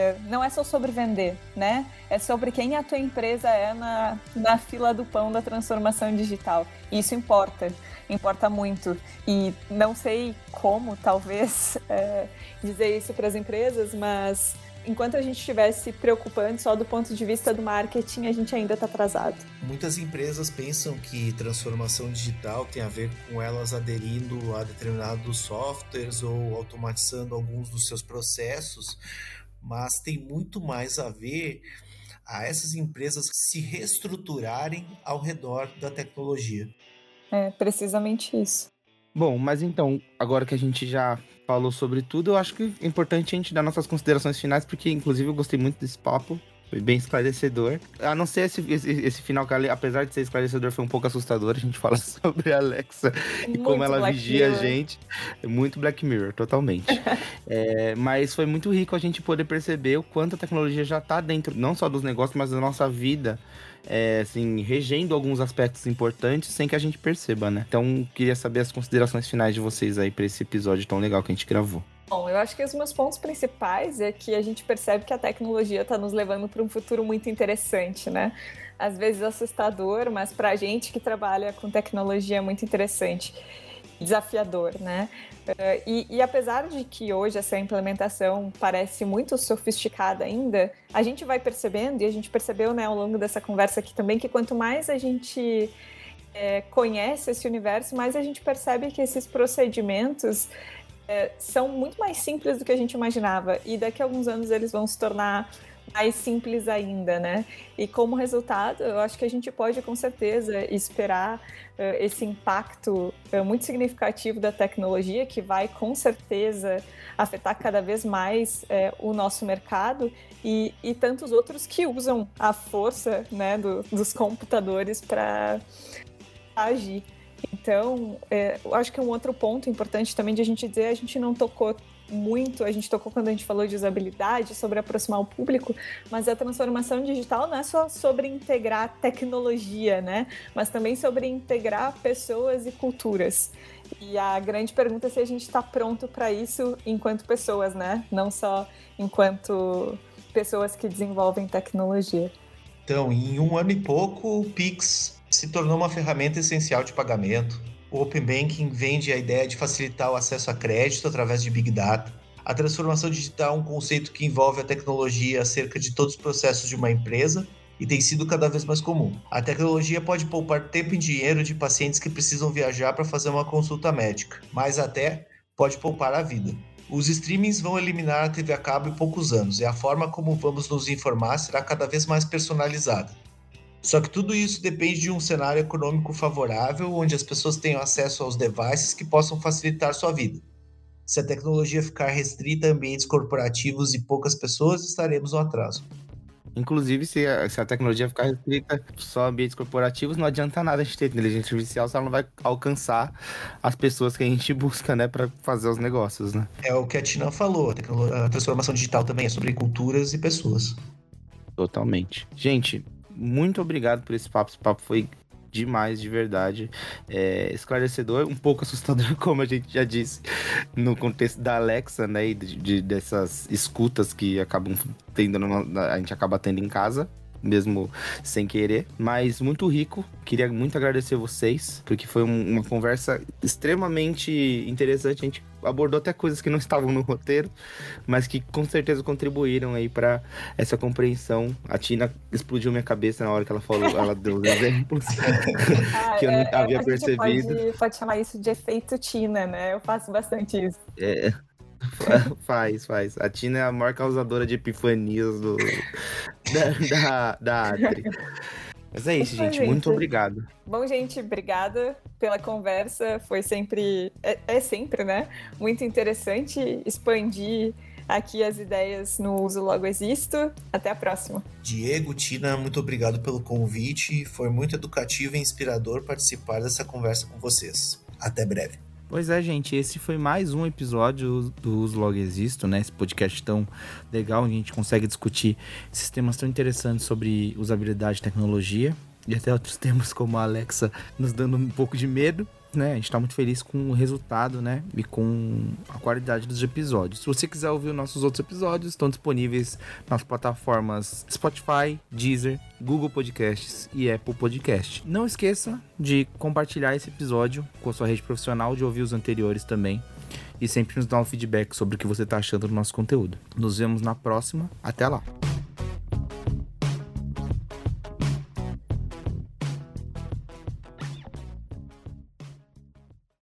É, não é só sobre vender, né? É sobre quem a tua empresa é na, na fila do pão da transformação digital. Isso importa importa muito. E não sei como, talvez, é, dizer isso para as empresas, mas enquanto a gente estivesse se preocupando só do ponto de vista do marketing, a gente ainda está atrasado. Muitas empresas pensam que transformação digital tem a ver com elas aderindo a determinados softwares ou automatizando alguns dos seus processos, mas tem muito mais a ver a essas empresas se reestruturarem ao redor da tecnologia. É precisamente isso. Bom, mas então, agora que a gente já falou sobre tudo, eu acho que é importante a gente dar nossas considerações finais, porque inclusive eu gostei muito desse papo. Foi bem esclarecedor. A não ser esse, esse, esse final que, apesar de ser esclarecedor, foi um pouco assustador. A gente fala sobre a Alexa muito e como ela Black vigia Mirror. a gente. Muito Black Mirror, totalmente. é, mas foi muito rico a gente poder perceber o quanto a tecnologia já está dentro, não só dos negócios, mas da nossa vida é, assim, regendo alguns aspectos importantes sem que a gente perceba, né? Então, queria saber as considerações finais de vocês aí para esse episódio tão legal que a gente gravou. Bom, eu acho que os meus pontos principais é que a gente percebe que a tecnologia está nos levando para um futuro muito interessante, né? Às vezes assustador, mas para a gente que trabalha com tecnologia é muito interessante, desafiador, né? Uh, e, e, apesar de que hoje essa implementação parece muito sofisticada ainda, a gente vai percebendo, e a gente percebeu né, ao longo dessa conversa aqui também, que quanto mais a gente é, conhece esse universo, mais a gente percebe que esses procedimentos é, são muito mais simples do que a gente imaginava. E daqui a alguns anos eles vão se tornar mais simples ainda, né? E como resultado, eu acho que a gente pode com certeza esperar uh, esse impacto uh, muito significativo da tecnologia, que vai com certeza afetar cada vez mais uh, o nosso mercado e, e tantos outros que usam a força né, do, dos computadores para agir. Então, é, eu acho que um outro ponto importante também de a gente dizer, a gente não tocou muito, a gente tocou quando a gente falou de usabilidade, sobre aproximar o público, mas a transformação digital não é só sobre integrar tecnologia, né? Mas também sobre integrar pessoas e culturas. E a grande pergunta é se a gente está pronto para isso enquanto pessoas, né? Não só enquanto pessoas que desenvolvem tecnologia. Então, em um ano e pouco, o Pix se tornou uma ferramenta essencial de pagamento. O Open Banking vende a ideia de facilitar o acesso a crédito através de Big Data. A transformação digital é um conceito que envolve a tecnologia acerca de todos os processos de uma empresa e tem sido cada vez mais comum. A tecnologia pode poupar tempo e dinheiro de pacientes que precisam viajar para fazer uma consulta médica, mas até pode poupar a vida. Os streamings vão eliminar a TV a cabo em poucos anos e a forma como vamos nos informar será cada vez mais personalizada. Só que tudo isso depende de um cenário econômico favorável, onde as pessoas tenham acesso aos devices que possam facilitar sua vida. Se a tecnologia ficar restrita a ambientes corporativos e poucas pessoas, estaremos no atraso. Inclusive, se a, se a, tecnologia ficar restrita só a ambientes corporativos, não adianta nada a gente ter inteligência artificial se ela não vai alcançar as pessoas que a gente busca, né, para fazer os negócios, né? É o que a Tina falou, a, a transformação digital também é sobre culturas e pessoas. Totalmente. Gente, muito obrigado por esse papo. Esse papo foi demais, de verdade. É, esclarecedor, um pouco assustador, como a gente já disse, no contexto da Alexa, né? E de, de dessas escutas que acabam tendo, a gente acaba tendo em casa mesmo sem querer, mas muito rico. Queria muito agradecer vocês, porque foi um, uma conversa extremamente interessante. A gente abordou até coisas que não estavam no roteiro, mas que com certeza contribuíram aí para essa compreensão. A Tina explodiu minha cabeça na hora que ela falou, ela deu os exemplos ah, que eu não é, havia é, percebido. Pode, pode chamar isso de efeito Tina, né? Eu faço bastante isso. É. faz, faz. A Tina é a maior causadora de epifanias do, da, da, da Adri. Mas é isso, gente. Muito obrigado. Bom, gente, obrigada pela conversa. Foi sempre. É, é, sempre, né? Muito interessante expandir aqui as ideias no Uso Logo Existo. Até a próxima. Diego, Tina, muito obrigado pelo convite. Foi muito educativo e inspirador participar dessa conversa com vocês. Até breve. Pois é, gente, esse foi mais um episódio do Uso Logo Existo, né? Esse podcast tão legal, onde a gente consegue discutir esses temas tão interessantes sobre usabilidade e tecnologia. E até outros temas como a Alexa nos dando um pouco de medo né, a gente tá muito feliz com o resultado, né, e com a qualidade dos episódios. Se você quiser ouvir os nossos outros episódios, estão disponíveis nas plataformas Spotify, Deezer, Google Podcasts e Apple Podcast. Não esqueça de compartilhar esse episódio com a sua rede profissional, de ouvir os anteriores também e sempre nos dar um feedback sobre o que você está achando do nosso conteúdo. Nos vemos na próxima. Até lá!